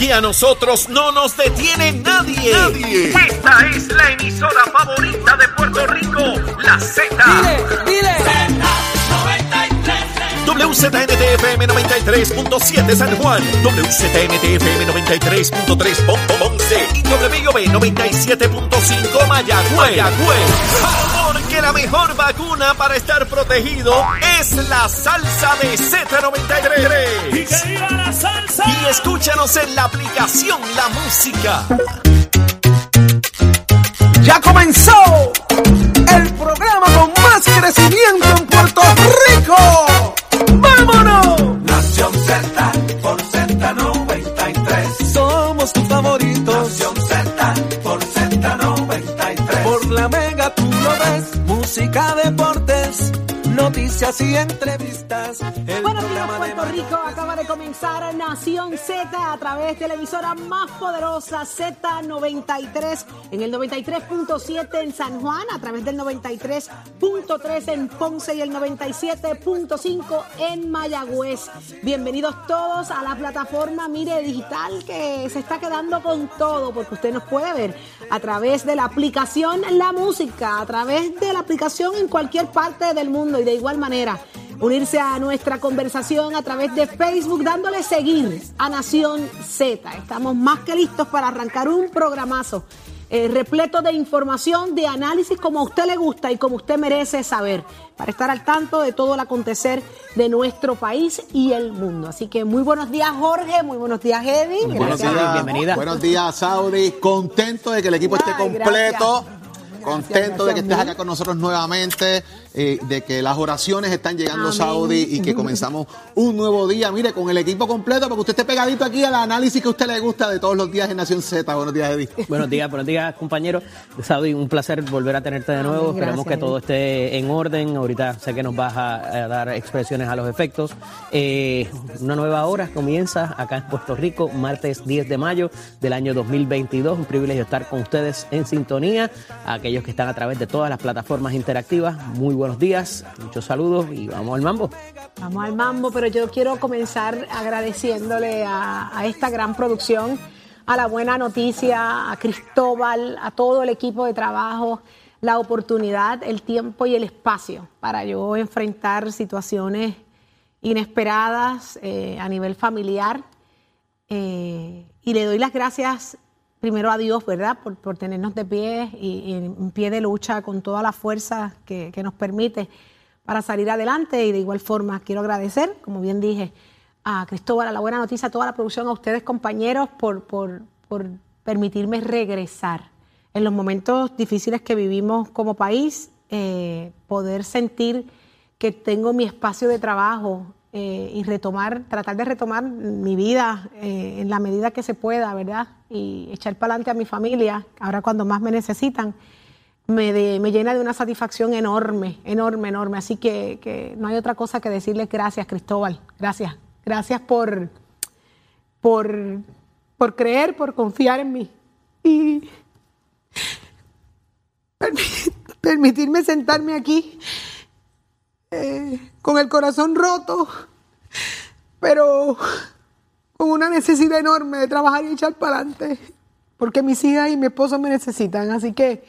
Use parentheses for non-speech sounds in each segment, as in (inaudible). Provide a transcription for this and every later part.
Y a nosotros no nos detiene nadie. Nadie. Esta es la emisora favorita de Puerto Rico, la Z. Dile, dile. WZNTFM 93.7 San Juan, WZNTFM 93.3 Ponce y WIOB 97.5 Mayagüez. Mayagüez. Porque la mejor vacuna para estar protegido es la salsa de Z93. Y que viva la salsa. Y escúchanos en la aplicación La Música. Ya comenzó el programa con más crecimiento en noticias y entrevistas. El Buenos días, programa de Puerto. Rico. Acaba de comenzar Nación Z a través de la emisora más poderosa Z93 en el 93.7 en San Juan, a través del 93.3 en Ponce y el 97.5 en Mayagüez. Bienvenidos todos a la plataforma Mire Digital que se está quedando con todo porque usted nos puede ver a través de la aplicación La Música, a través de la aplicación en cualquier parte del mundo y de igual manera unirse a nuestra conversación a través de Facebook dándole seguir a Nación Z. Estamos más que listos para arrancar un programazo eh, repleto de información, de análisis como a usted le gusta y como usted merece saber, para estar al tanto de todo el acontecer de nuestro país y el mundo. Así que muy buenos días Jorge, muy buenos días Eddie. Buenos Gracias. días, bienvenida. Buenos días, Saudi. Contento de que el equipo esté completo. gracias. Contento de que estés acá con nosotros nuevamente, eh, de que las oraciones están llegando, Amén. Saudi, y que comenzamos un nuevo día. Mire, con el equipo completo, para que usted esté pegadito aquí al análisis que a usted le gusta de todos los días en Nación Z. Buenos días, Eddie. (laughs) Buenos días, buenos días, compañero. Saudi, un placer volver a tenerte de nuevo. Amén, Esperemos gracias, que todo esté en orden. Ahorita sé que nos vas a, a dar expresiones a los efectos. Eh, una nueva hora comienza acá en Puerto Rico, martes 10 de mayo del año 2022. Un privilegio estar con ustedes en sintonía. A aquellos que están a través de todas las plataformas interactivas, muy buenos días, muchos saludos y vamos al mambo. Vamos al mambo, pero yo quiero comenzar agradeciéndole a, esta gran producción, a la buena noticia, a Cristóbal, a todo el equipo de trabajo, la oportunidad, el tiempo y el espacio para yo enfrentar situaciones inesperadas eh, a nivel familiar. Eh, y le doy las gracias primero a Dios, ¿verdad?, por, por tenernos de pie y, en pie de lucha con toda la fuerza que, que nos permite para salir adelante. Y de igual forma quiero agradecer, como bien dije, a Cristóbal, a la buena noticia, a toda la producción, a ustedes compañeros, por, por, por permitirme regresar en los momentos difíciles que vivimos como país, eh, poder sentir que tengo mi espacio de trabajo eh, y retomar, tratar de retomar mi vida eh, en la medida que se pueda, ¿verdad? Y echar para adelante a mi familia, ahora cuando más me necesitan, me, me llena de una satisfacción enorme, enorme, enorme. Así que, que no hay otra cosa que decirles gracias, Cristóbal. Gracias. Gracias por, por, por creer, por confiar en mí. Y (laughs) permi- permitirme sentarme aquí eh, con el corazón roto, pero con una necesidad enorme de trabajar y echar para adelante, porque mis hijas y mi esposo me necesitan. Así que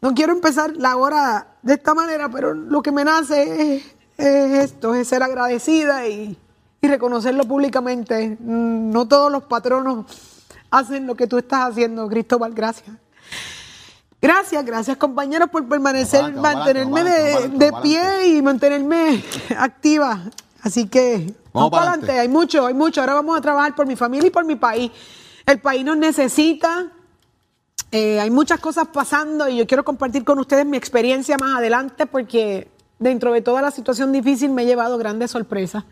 no quiero empezar la hora de esta manera, pero lo que me nace es, es esto, es ser agradecida y, y reconocerlo públicamente. Mm, No todos los patronos hacen lo que tú estás haciendo, Cristóbal, gracias. Gracias, gracias compañeros por permanecer, adelante, mantenerme adelante, de, pie y mantenerme (laughs) activa. Así que vamos, para para adelante. Hay mucho, hay mucho. Ahora vamos a trabajar por mi familia y por mi país. El país nos necesita. Eh, hay muchas cosas pasando y yo quiero compartir con ustedes mi experiencia más adelante porque dentro de toda la situación difícil me he llevado grandes sorpresas.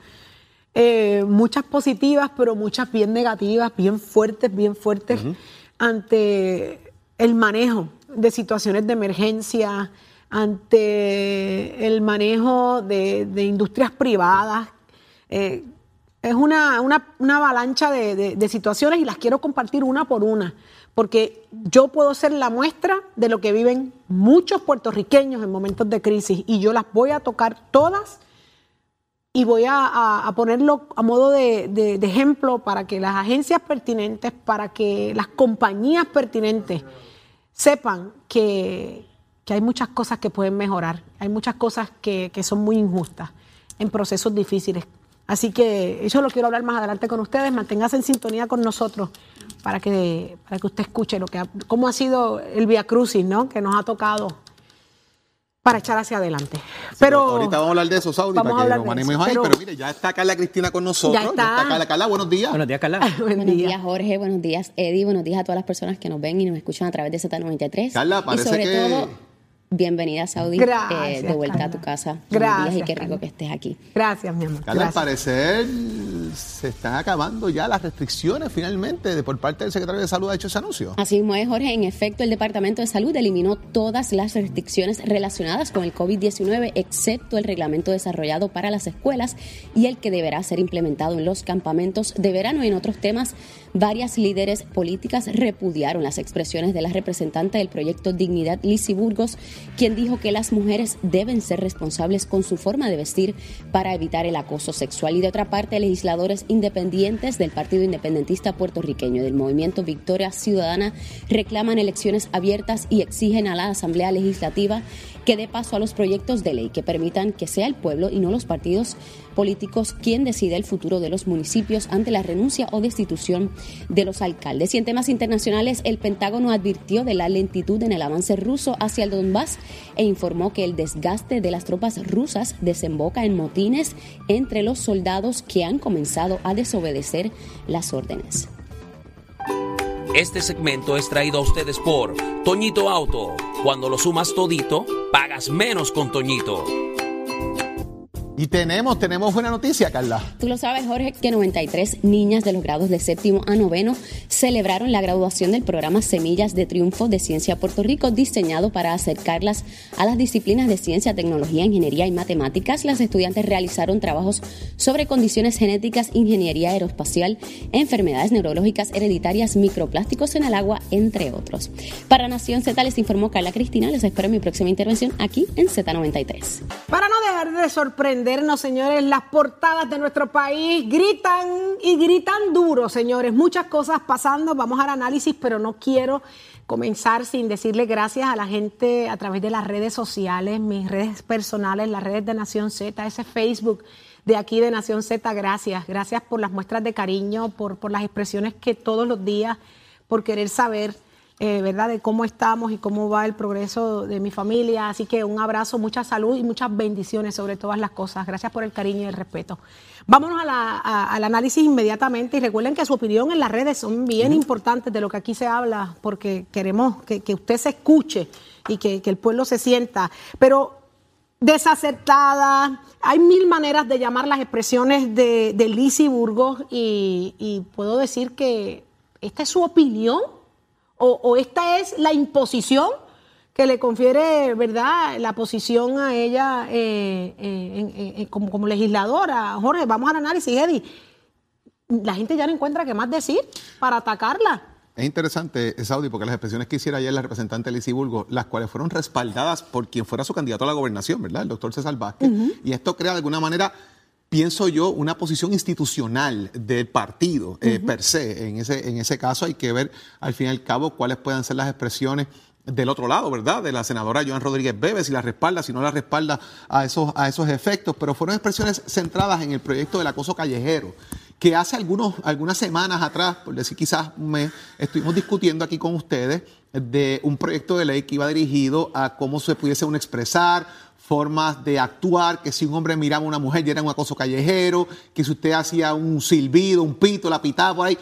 Eh, muchas positivas, pero muchas bien negativas, bien fuertes, bien fuertes ante el manejo de situaciones de emergencia, ante el manejo de, de industrias privadas. Eh, es una, una- una avalancha de, de- de situaciones y las quiero compartir una por una, porque yo puedo ser la muestra de lo que viven muchos puertorriqueños en momentos de crisis y yo las voy a tocar todas y voy a, ponerlo a modo de, ejemplo para que las agencias pertinentes, para que las compañías pertinentes sepan que, hay muchas cosas que pueden mejorar, hay muchas cosas que, son muy injustas en procesos difíciles. Así que eso lo quiero hablar más adelante con ustedes. Manténgase en sintonía con nosotros para que, para que usted escuche lo que cómo ha sido el Via Crucis, ¿no? Que nos ha tocado para echar hacia adelante. pero ahorita vamos a hablar de eso, Saudi, para que lo manejemos ahí. Pero, mire, ya está Carla Cristina con nosotros. Ya está, Carla. Carla, buenos días. Buenos días, Carla. (laughs) buenos días, Jorge. Buenos días, Eddie. Buenos días a todas las personas que nos ven y nos escuchan a través de Z93. Carla, parece y sobre que... todo, bienvenida, Saudi. Eh, de vuelta a tu casa. Gracias. y qué rico que estés aquí. Gracias, mi amor. Carla, al parecer se están acabando ya las restricciones finalmente de por parte del secretario de Salud ha hecho ese anuncio. Así mismo es, Jorge. En efecto, el Departamento de Salud eliminó todas las restricciones relacionadas con el COVID-19, excepto el reglamento desarrollado para las escuelas y el que deberá ser implementado en los campamentos de verano y en otros temas. Varias líderes políticas repudiaron las expresiones de la representante del proyecto Dignidad, Lizzie Burgos, quien dijo que las mujeres deben ser responsables con su forma de vestir para evitar el acoso sexual. Y de otra parte, legislador independientes del Partido Independentista Puertorriqueño del Movimiento Victoria Ciudadana reclaman elecciones abiertas y exigen a la Asamblea Legislativa que dé paso a los proyectos de ley que permitan que sea el pueblo y no los partidos políticos quien decida el futuro de los municipios ante la renuncia o destitución de los alcaldes. Y en temas internacionales, el Pentágono advirtió de la lentitud en el avance ruso hacia el Donbass e informó que el desgaste de las tropas rusas desemboca en motines entre los soldados que han comenzado a desobedecer las órdenes. Este segmento es traído a ustedes por Toñito Auto. Cuando lo sumas todito, pagas menos con Toñito. Y tenemos, tenemos buena noticia, Carla. Tú lo sabes, Jorge, que 93 niñas de los grados de séptimo a noveno celebraron la graduación del programa Semillas de Triunfo de Ciencia Puerto Rico, diseñado para acercarlas a las disciplinas de ciencia, tecnología, ingeniería y matemáticas. Las estudiantes realizaron trabajos sobre condiciones genéticas, ingeniería aeroespacial, enfermedades neurológicas hereditarias, microplásticos en el agua, entre otros. Para Nación Z les informó Carla Cristina. Les espero en mi próxima intervención aquí en Z93. Para no dejar de sorprender señores. Las portadas de nuestro país gritan y gritan duro, señores. Muchas cosas pasando. Vamos al análisis, pero no quiero comenzar sin decirle gracias a la gente a través de las redes sociales, mis redes personales, las redes de Nación Z, ese Facebook de aquí de Nación Z. Gracias. Gracias por las muestras de cariño, por, por las expresiones que todos los días, por querer saber eh, ¿verdad? De cómo estamos y cómo va el progreso de mi familia. Así que un abrazo, mucha salud y muchas bendiciones sobre todas las cosas. Gracias por el cariño y el respeto. Vámonos al análisis inmediatamente y recuerden que su opinión en las redes son bien importantes de lo que aquí se habla porque queremos que, usted se escuche y que, el pueblo se sienta. Pero desacertada, hay mil maneras de llamar las expresiones de, de Burgos y, y puedo decir que esta es su opinión o, esta es la imposición que le confiere, ¿verdad?, la posición a ella eh, eh, eh, como, legisladora. Jorge, vamos al análisis, Eddie. La gente ya no encuentra qué más decir para atacarla. Es interesante, Saudi, porque las expresiones que hiciera ayer la representante Lizy Burgo, las cuales fueron respaldadas por quien fuera su candidato a la gobernación, ¿verdad? El doctor César Vázquez. Y esto crea de alguna manera pienso yo, una posición institucional del partido eh, per se. En ese, en ese caso hay que ver al fin y al cabo cuáles puedan ser las expresiones del otro lado, ¿verdad? De la senadora Joan Rodríguez Bebe, si la respalda, si no la respalda a esos, a esos efectos, pero fueron expresiones centradas en el proyecto del acoso callejero, que hace algunos, algunas semanas atrás, por decir quizás un mes, estuvimos discutiendo aquí con ustedes de un proyecto de ley que iba dirigido a cómo se pudiese uno expresar, formas de actuar, que si un hombre miraba a una mujer ya era un acoso callejero, que si usted hacía un silbido, un pito, la pitaba por ahí,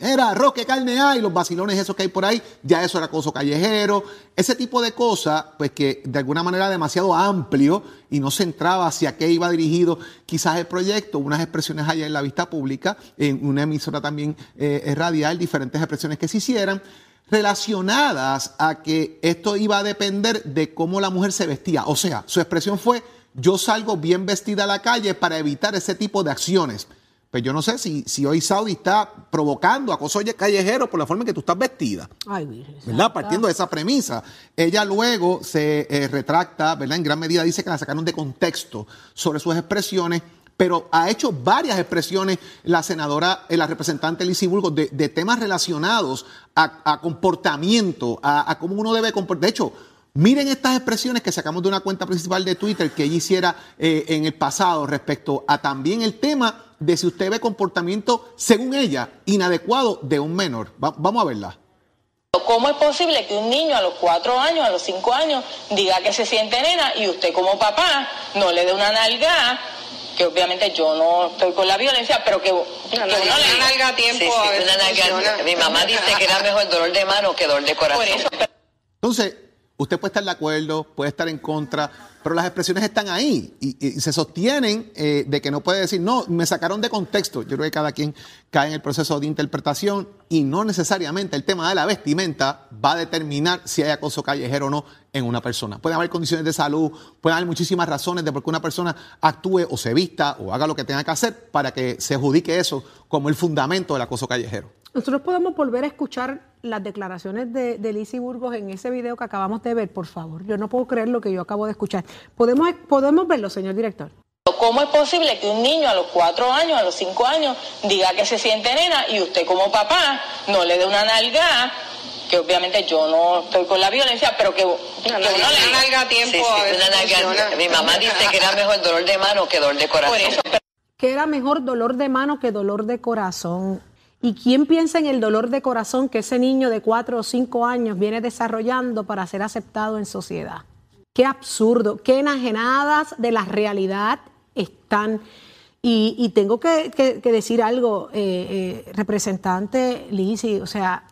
era roque, carne hay, los vacilones esos que hay por ahí, ya eso era acoso callejero. Ese tipo de cosas, pues que de alguna manera demasiado amplio y no centraba hacia qué iba dirigido quizás el proyecto, unas expresiones allá en la vista pública, en una emisora también eh, radial, diferentes expresiones que se hicieran relacionadas a que esto iba a depender de cómo la mujer se vestía. O sea, su expresión fue, yo salgo bien vestida a la calle para evitar ese tipo de acciones. Pues yo no sé si, si hoy Saudi está provocando acoso callejero por la forma en que tú estás vestida. Ay, ¿Verdad? Partiendo de esa premisa. Ella luego se eh, retracta, ¿verdad? En gran medida dice que la sacaron de contexto sobre sus expresiones pero ha hecho varias expresiones la senadora, eh, la representante Lizy Burgos, de, temas relacionados a, comportamiento, a, cómo uno debe comportar. De hecho, miren estas expresiones que sacamos de una cuenta principal de Twitter que ella hiciera eh, en el pasado respecto a también el tema de si usted ve comportamiento, según ella, inadecuado de un menor. Va, vamos a verla. ¿Cómo es posible que un niño a los cuatro años, a los cinco años, diga que se siente nena y usted como papá no le dé una nalga? Que obviamente yo no estoy con la violencia, pero que, que Una uno le nalga, a tiempo Sí, sí, a una nalga-. Mi mamá dice que era mejor dolor de mano que dolor de corazón. Por eso, Entonces, usted puede estar de acuerdo, puede estar en contra, pero las expresiones están ahí y, se sostienen eh, de que no puede decir, no, me sacaron de contexto. Yo creo que cada quien cae en el proceso de interpretación y no necesariamente el tema de la vestimenta va a determinar si hay acoso callejero o no en una persona. Pueden haber condiciones de salud, pueden haber muchísimas razones de por qué una persona actúe o se vista o haga lo que tenga que hacer para que se adjudique eso como el fundamento del acoso callejero. Nosotros podemos volver a escuchar las declaraciones de, de Lizzie Burgos en ese video que acabamos de ver, por favor. Yo no puedo creer lo que yo acabo de escuchar. ¿Podemos, podemos verlo, señor director? ¿cómo es posible que un niño a los cuatro años, a los cinco años, diga que se siente nena y usted como papá no le dé una nalga? Que obviamente yo no estoy con la violencia, pero que, que Una uno nalga, le una nalga a tiempo Sí, sí, una nalga-. Mi mamá dice que era mejor dolor de mano que dolor de corazón. Por eso, Que era mejor dolor de mano que dolor de corazón. ¿Y quién piensa en el dolor de corazón que ese niño de cuatro o cinco años viene desarrollando para ser aceptado en sociedad? Qué absurdo, qué enajenadas de la realidad están. Y, tengo que, decir algo, eh, eh, representante Lizzy, o sea,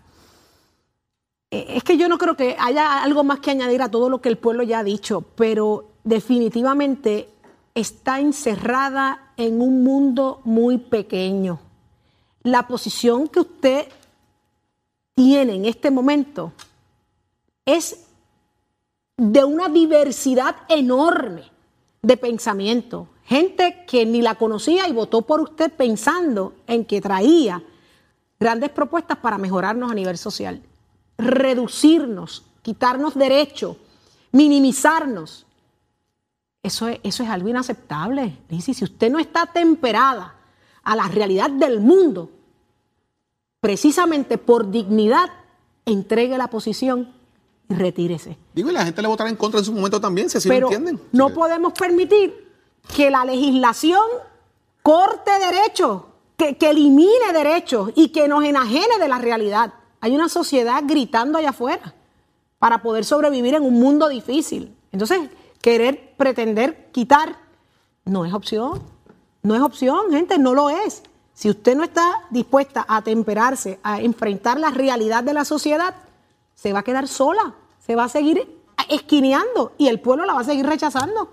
eh, es que yo no creo que haya algo más que añadir a todo lo que el pueblo ya ha dicho, pero definitivamente está encerrada en un mundo muy pequeño. La posición que usted tiene en este momento es de una diversidad enorme de pensamiento. Gente que ni la conocía y votó por usted pensando en que traía grandes propuestas para mejorarnos a nivel social. Reducirnos, quitarnos derechos, minimizarnos. Eso es, eso es algo inaceptable. Lizzy. si usted no está temperada a la realidad del mundo, precisamente por dignidad, entregue la posición y retírese. Digo, y la gente le votará en contra en su momento también, si así lo entienden. no Sí. podemos permitir que la legislación corte derechos, que, que elimine derechos y que nos enajene de la realidad. Hay una sociedad gritando allá afuera para poder sobrevivir en un mundo difícil. Entonces, querer pretender quitar no es opción. No es opción, gente, no lo es. Si usted no está dispuesta a temperarse, a enfrentar la realidad de la sociedad, se va a quedar sola, se va a seguir esquineando y el pueblo la va a seguir rechazando.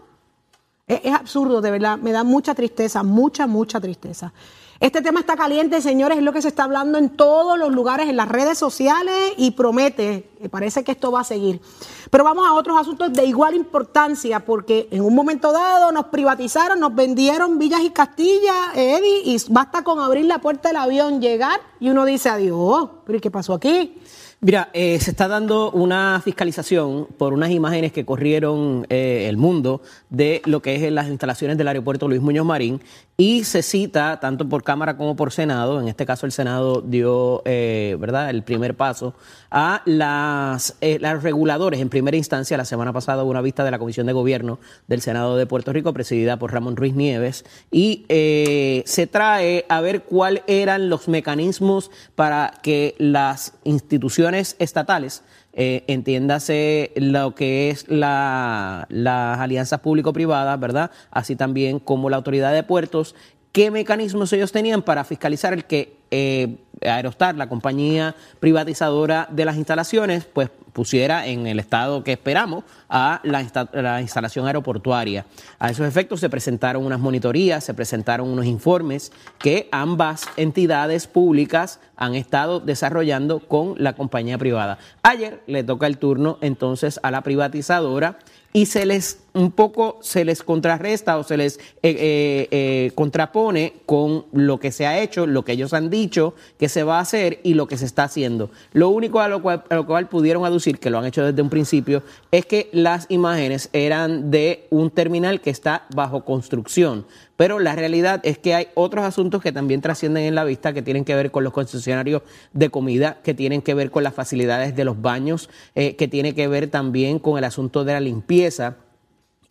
Es, es absurdo, de verdad, me da mucha tristeza, mucha, mucha tristeza. Este tema está caliente, señores, es lo que se está hablando en todos los lugares, en las redes sociales y promete, me parece que esto va a seguir. Pero vamos a otros asuntos de igual importancia, porque en un momento dado nos privatizaron, nos vendieron Villas y Castilla, Eddie, y basta con abrir la puerta del avión, llegar y uno dice adiós. ¿Pero qué pasó aquí? Mira, eh, se está dando una fiscalización por unas imágenes que corrieron eh, el mundo de lo que es las instalaciones del aeropuerto Luis Muñoz Marín y se cita tanto por Cámara como por Senado, en este caso el Senado dio eh, verdad el primer paso a las, eh, los reguladores en primera instancia. La semana pasada hubo una vista de la Comisión de Gobierno del Senado de Puerto Rico presidida por Ramón Ruiz Nieves y eh, se trae a ver cuáles eran los mecanismos para que las instituciones estatales, eh, entiéndase lo que es la, las alianzas público-privadas, ¿verdad? Así también como la autoridad de puertos, qué mecanismos ellos tenían para fiscalizar el que eh, Aerostar, la compañía privatizadora de las instalaciones, pues pusiera en el estado que esperamos a la, insta- la instalación aeroportuaria. A esos efectos se presentaron unas monitorías, se presentaron unos informes que ambas entidades públicas han estado desarrollando con la compañía privada. Ayer le toca el turno entonces a la privatizadora y se les un poco se les contrarresta o se les eh, eh, eh, contrapone con lo que se ha hecho, lo que ellos han dicho que se va a hacer y lo que se está haciendo. Lo único a lo cual, pudieron aducir, que lo han hecho desde un principio, es que las imágenes eran de un terminal que está bajo construcción. Pero la realidad es que hay otros asuntos que también trascienden en la vista, que tienen que ver con los concesionarios de comida, que tienen que ver con las facilidades de los baños, eh, que tiene que ver también con el asunto de la limpieza.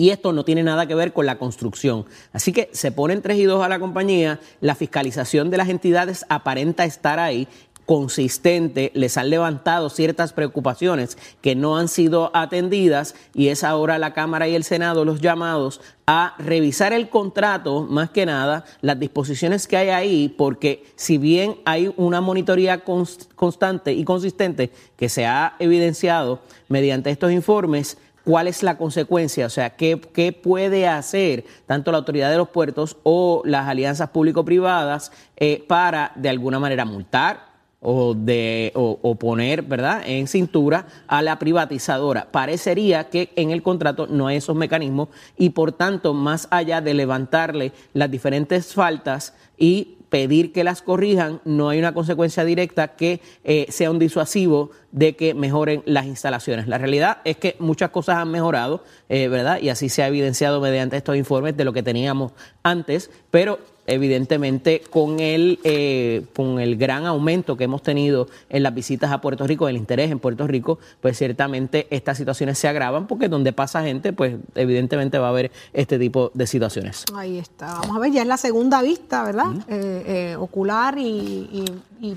Y esto no tiene nada que ver con la construcción. Así que se ponen tres y dos a la compañía, la fiscalización de las entidades aparenta estar ahí consistente, les han levantado ciertas preocupaciones que no han sido atendidas y es ahora la Cámara y el Senado los llamados a revisar el contrato, más que nada, las disposiciones que hay ahí, porque si bien hay una monitoría constante y consistente que se ha evidenciado mediante estos informes, cuál es la consecuencia, o sea, qué, qué, puede hacer tanto la autoridad de los puertos o las alianzas público-privadas eh, para de alguna manera multar o, de, o, poner ¿verdad? en cintura a la privatizadora. Parecería que en el contrato no hay esos mecanismos y por tanto, más allá de levantarle las diferentes faltas y pedir que las corrijan, no hay una consecuencia directa que eh, sea un disuasivo de que mejoren las instalaciones. La realidad es que muchas cosas han mejorado, eh, ¿verdad? Y así se ha evidenciado mediante estos informes de lo que teníamos antes, pero evidentemente con el, eh, con el gran aumento que hemos tenido en las visitas a Puerto Rico, el interés en Puerto Rico, pues ciertamente estas situaciones se agravan porque donde pasa gente, pues evidentemente va a haber este tipo de situaciones. Ahí está. Vamos a ver, ya es la segunda vista, ¿verdad? Eh, eh, ocular y,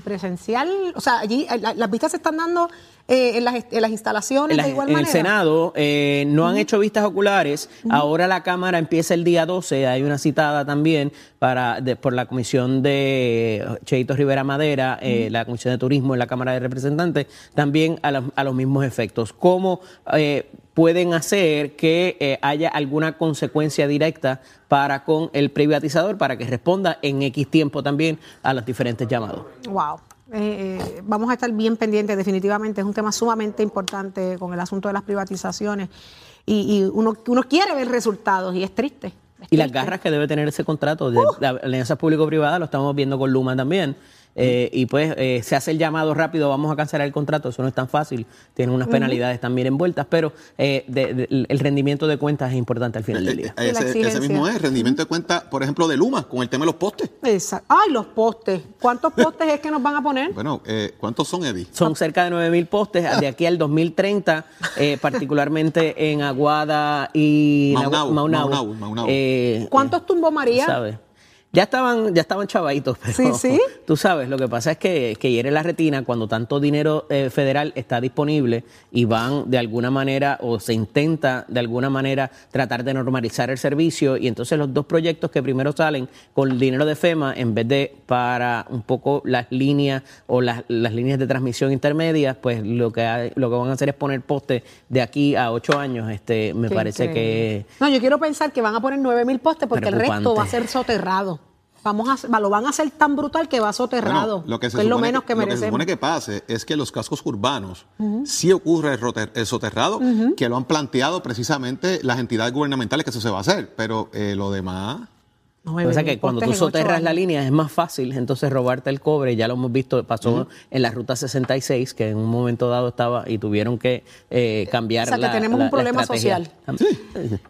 presencial. O sea, allí las vistas se están dando en, las, instalaciones de igual en manera. el Senado no han hecho vistas oculares. Ahora la Cámara empieza el día 12, hay una citada también para por la comisión de Cheito Rivera Madera, eh, la comisión de turismo en la Cámara de Representantes, también a, los mismos efectos. ¿Cómo eh, pueden hacer que eh, haya alguna consecuencia directa para con el privatizador para que responda en X tiempo también a los diferentes llamados? Wow. vamos a estar bien pendientes, definitivamente es un tema sumamente importante con el asunto de las privatizaciones y, uno, uno quiere ver resultados y es triste. Y las garras que debe tener ese contrato de la alianza público-privada, lo estamos viendo con Luma también. Eh, y pues eh, se hace el llamado rápido, vamos a cancelar el contrato, eso no es tan fácil, tiene unas penalidades también envueltas, pero eh, el rendimiento de cuentas es importante al final del día. Ese, mismo es, rendimiento de cuentas, por ejemplo, de Luma, con el tema de los postes. Exacto. Ay, los postes. ¿Cuántos postes es que nos van a poner? Bueno, ¿cuántos son, Eddie? Son cerca de 9 mil postes de aquí al 2030, (laughs) particularmente en Aguada y Maunau. ¿Cuántos tumbó María? ¿Sabes? Ya estaban, ya estaban chavaditos, (laughs) pero sí, tú sabes, lo que pasa es que, que hiere la retina cuando tanto dinero eh, federal está disponible y van de alguna manera o se intenta de alguna manera tratar de normalizar el servicio y entonces los dos proyectos que primero salen con el dinero de FEMA en vez de para un poco las líneas o las, las líneas de transmisión intermedias, pues lo que, lo que van a hacer es poner postes de aquí a ocho años, este me parece que... No, yo quiero pensar que van a poner nueve mil postes porque el resto va a ser soterrado vamos a, lo van a hacer tan brutal que va soterrado. lo que, es lo menos que, merecemos. Lo que se supone que pase es que los cascos urbanos sí ocurre el, soterrado, que lo han planteado precisamente las entidades gubernamentales que eso se va a hacer, pero eh, lo demás o sea que cuando tú soterras la línea es más fácil entonces robarte el cobre, ya lo hemos visto, pasó en la ruta 66 que en un momento dado estaba y tuvieron que eh, cambiar. O sea que tenemos un problema social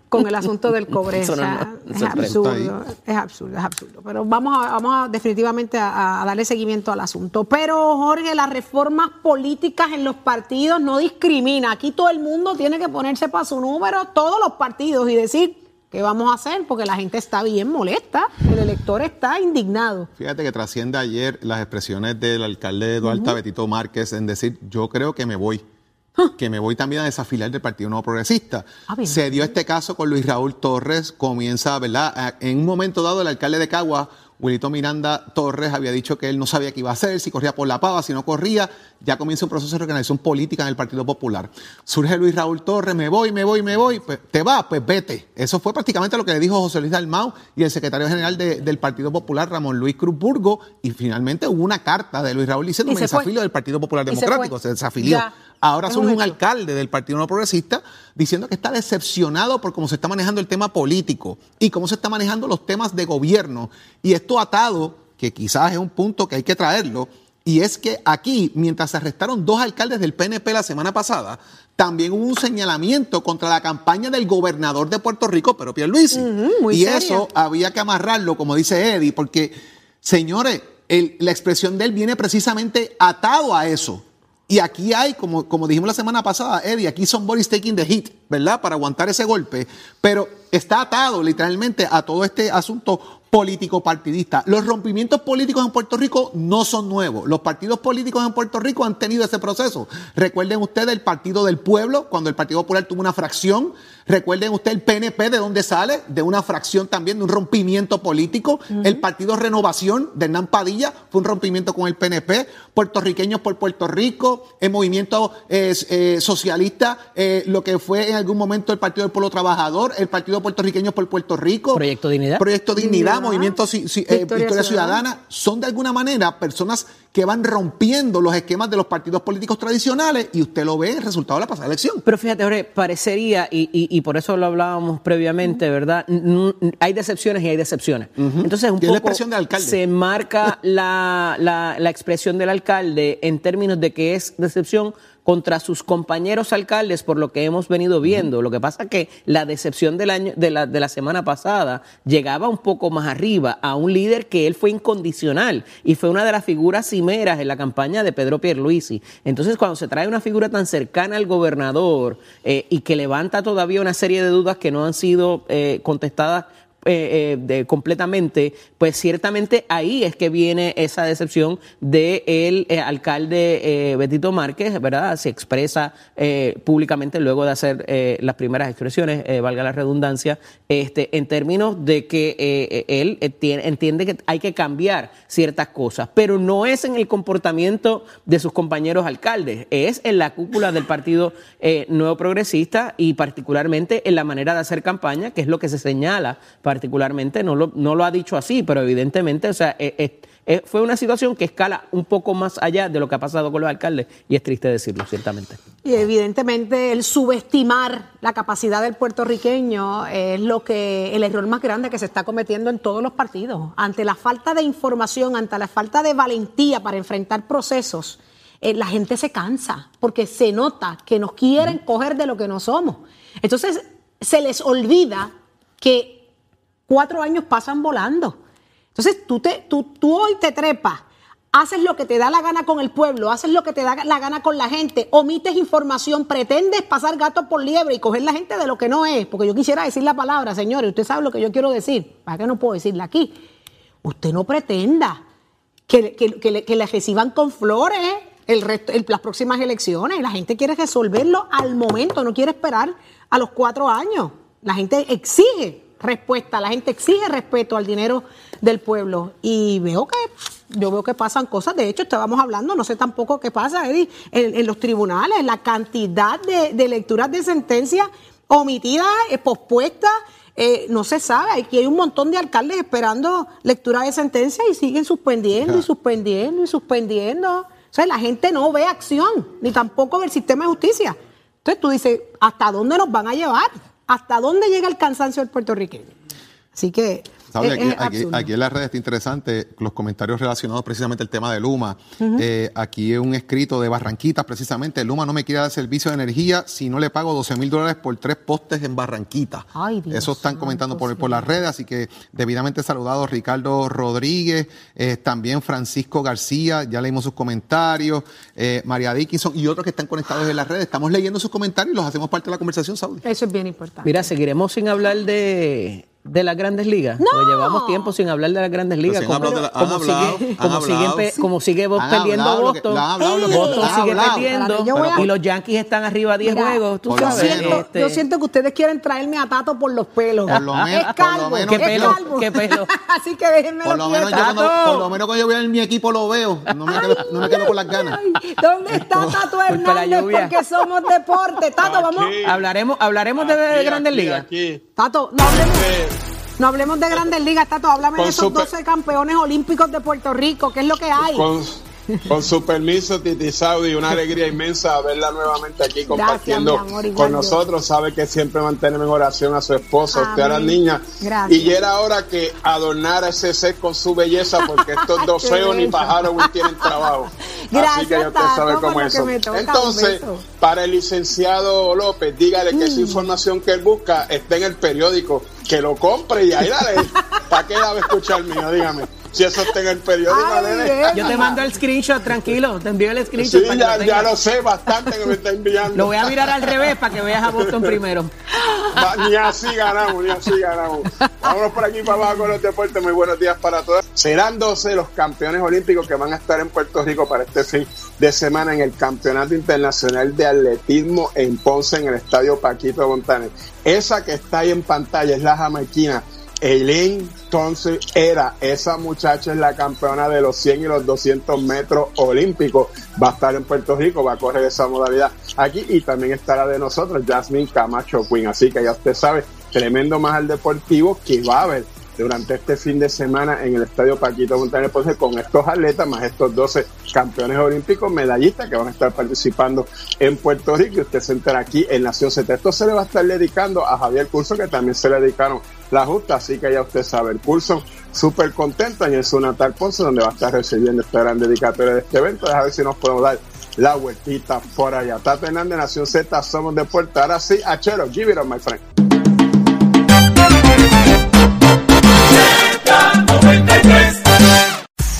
con el asunto del cobre. es, absurdo, es absurdo, es absurdo. Pero vamos a, vamos definitivamente a, darle seguimiento al asunto. Pero Jorge, las reformas políticas en los partidos no discrimina. Aquí todo el mundo tiene que ponerse para su número, todos los partidos y decir ¿Qué vamos a hacer? Porque la gente está bien molesta, el elector está indignado. Fíjate que trasciende ayer las expresiones del alcalde de Duarte, Betito Márquez, en decir, yo creo que me voy, ah. que me voy también a desafilar del Partido Nuevo Progresista. Ah, Se dio este caso con Luis Raúl Torres, comienza, ¿verdad? En un momento dado el alcalde de Cagua Wilito Miranda Torres había dicho que él no sabía qué iba a hacer, si corría por la pava, si no corría. Ya comienza un proceso de reorganización política en el Partido Popular. Surge Luis Raúl Torres, me voy, me voy, me voy. Pues, ¿Te va? Pues vete. Eso fue prácticamente lo que le dijo José Luis Dalmau y el secretario general del Partido Popular, Ramón Luis Cruzburgo. Y finalmente hubo una carta de Luis Raúl diciendo me desafilio del Partido Popular Democrático. Se, desafilió Ahora Es surge un hecho. alcalde del Partido No Progresista diciendo que está decepcionado por cómo se está manejando el tema político y cómo se está manejando los temas de gobierno. Y esto atado, que quizás es un punto que hay que traerlo, y es que aquí, mientras se arrestaron dos alcaldes del PNP la semana pasada, también hubo un señalamiento contra la campaña del gobernador de Puerto Rico, pero Pierluisi. muy y seria. eso había que amarrarlo, como dice Eddie, porque, señores, el- la expresión de él viene precisamente atado a eso. Y aquí hay, como, como dijimos la semana pasada, Eddie, aquí somebody's taking the hit, ¿verdad? Para aguantar ese golpe. Pero está atado literalmente a todo este asunto político partidista. Los rompimientos políticos en Puerto Rico no son nuevos. Los partidos políticos en Puerto Rico han tenido ese proceso. Recuerden ustedes el Partido del Pueblo, cuando el Partido Popular tuvo una fracción. Recuerden ustedes el PNP, de dónde sale, de una fracción también, de un rompimiento político. El Partido Renovación de Hernán Padilla fue un rompimiento con el PNP. Puertorriqueños por Puerto Rico, el movimiento eh, eh, socialista, eh, lo que fue en algún momento el Partido del Pueblo Trabajador, el Partido Puertorriqueños por Puerto Rico. Proyecto Dignidad. Proyecto Dignidad, Dignidad. Movimiento Ci- Ci- eh, Victoria Victoria, Ciudadana. Ciudadana, son de alguna manera personas que van rompiendo los esquemas de los partidos políticos tradicionales y usted lo ve en el resultado de la pasada elección. Pero fíjate, Jorge, parecería, y, y- y por eso lo hablábamos previamente, ¿verdad? Hay decepciones y hay decepciones. Entonces, un es la poco expresión del alcalde. se marca la, la- la expresión del alcalde en términos de que es decepción contra sus compañeros alcaldes por lo que hemos venido viendo. Lo que pasa que la decepción del año, de, la, de la semana pasada llegaba un poco más arriba a un líder que él fue incondicional y fue una de las figuras cimeras en la campaña de Pedro Pierluisi. Entonces, cuando se trae una figura tan cercana al gobernador eh, y que levanta todavía una serie de dudas que no han sido eh, contestadas eh, eh, de- completamente, pues ciertamente ahí es que viene esa decepción de el eh, alcalde eh, Betito Márquez, ¿verdad? Se expresa eh, públicamente luego de hacer las primeras expresiones, valga la redundancia, este, en términos de que él entiende que hay que cambiar ciertas cosas, pero no es en el comportamiento de sus compañeros alcaldes, es en la cúpula del Partido Nuevo Progresista y particularmente en la manera de hacer campaña, que es lo que se señala particularmente, no lo, no lo ha dicho así, pero evidentemente, o sea, eh, eh, eh, fue una situación que escala un poco más allá de lo que ha pasado con los alcaldes y es triste decirlo, ciertamente. Y evidentemente el subestimar la capacidad del puertorriqueño es lo que el error más grande que se está cometiendo en todos los partidos. Ante la falta de información, ante la falta de valentía para enfrentar procesos, eh, la gente se cansa porque se nota que nos quieren coger de lo que no somos. Entonces se les olvida que cuatro años pasan volando. Entonces tú, te, tú, tú hoy te trepas, haces lo que te da la gana con el pueblo, haces lo que te da la gana con la gente, omites información, pretendes pasar gato por liebre y coger la gente de lo que no es, porque yo quisiera decir la palabra, señores, usted sabe lo que yo quiero decir, ¿para qué no puedo decirla aquí? Usted no pretenda que, que- que le, reciban con flores el resto, las próximas elecciones. La gente quiere resolverlo al momento, no quiere esperar a los cuatro años. La gente exige respuesta, la gente exige respeto al dinero del pueblo. Y veo que, yo veo que pasan cosas. De hecho, estábamos hablando, no sé tampoco qué pasa, Eddie, en, en los tribunales, la cantidad de, de lecturas de sentencias omitidas, eh, pospuestas. eh, no se sabe, aquí hay un montón de alcaldes esperando lectura de sentencia y siguen suspendiendo y suspendiendo y suspendiendo. O sea, la gente no ve acción, ni tampoco ve el sistema de justicia. Entonces tú dices, ¿hasta dónde nos van a llevar? ¿Hasta dónde llega el cansancio del puertorriqueño? Así que ¿Sabe? Aquí, en las redes está interesante los comentarios relacionados precisamente al tema de Luma. Eh, aquí es un escrito de Barranquitas, precisamente. Luma no me quiere dar servicio de energía si no le pago 12 mil dólares por tres postes en Barranquita. Ay, Dios Eso están comentando por, por las redes, así que debidamente saludados Ricardo Rodríguez, eh, también Francisco García, ya leímos sus comentarios, eh, María Dickinson y otros que están conectados en las redes. Estamos leyendo sus comentarios y los hacemos parte de la conversación, Saudi. Eso es bien importante. Mira, seguiremos sin hablar de, de las grandes ligas. Porque llevamos tiempo sin hablar de las grandes ligas. Como, hablado de la- como han sigue, como sigue, como sigue perdiendo que- Boston. hablado que- Boston han sigue hablado. perdiendo. Yo voy Y los Yankees están arriba a 10 Mira, juegos. Tú por Yo sabes. siento, este, yo siento que ustedes quieren traerme a Tato por los pelos. Por lo men- es por lo calvo, menos- ¿Qué es pelo? calvo. ¿Qué pelo? (laughs) Así que déjenme Por lo, menos yo cuando, por lo menos cuando yo veo en mi equipo lo veo, no me quedo, no me quedo con las ganas. ¿Dónde está Tato Hernández? Porque somos deporte. Tato, vamos. hablaremos hablaremos de, de grandes ligas. Tato, no hablemos, no hablemos de grandes ligas, Tato. Háblame de esos super- 12 campeones olímpicos de Puerto Rico. ¿Qué es lo que hay? Con, Con su permiso, Titi Saudi, una (laughs) alegría inmensa verla nuevamente aquí compartiendo con nosotros. Sabe que siempre mantenemos en oración a su esposa, a usted a las niñas. Y ya era hora que adornara ese set con su belleza, porque estos (laughs) dos feos ni pájaros tienen trabajo. (laughs) Así que ya usted sabe cómo es eso. Entonces, para el licenciado López, dígale que esa mm. información que él busca está en el periódico, que lo compre y ahí la (laughs) ¿Para qué la va escuchar mío? Dígame si eso está en el periódico, Yo te mando el screenshot, tranquilo, te envío el screenshot. Sí, ya, lo, ya lo sé, bastante que me está enviando. Lo voy a mirar al revés para que veas a Boston primero. ni así ganamos, ni así ganamos. Vámonos por aquí para abajo con los deportes. Muy buenos días para todos. Serán 12 los campeones olímpicos que van a estar en Puerto Rico para este fin de semana en el Campeonato Internacional de Atletismo en Ponce, en el Estadio Paquito Montaner. Esa que está ahí en pantalla es la jamaiquina Eileen entonces era esa muchacha es la campeona de los 100 y los 200 metros olímpicos. Va a estar en Puerto Rico, va a correr esa modalidad aquí y también estará de nosotros Jasmine Camacho Queen. Así que ya usted sabe, tremendo más al deportivo que va a haber durante este fin de semana en el Estadio Paquito Montaner Ponce con estos atletas, más estos 12 campeones olímpicos, medallistas que van a estar participando en Puerto Rico y usted se entera aquí en Nación Z. Esto se le va a estar dedicando a Javier Curso, que también se le dedicaron la justa, así que ya usted sabe, el Curso súper contento en su natal Ponce, donde va a estar recibiendo esta gran dedicatoria de este evento. A ver si nos podemos dar la vueltita por allá. Tata Hernández, Nación Z, somos de Puerto. Ahora sí, Achero, give it up, my friend.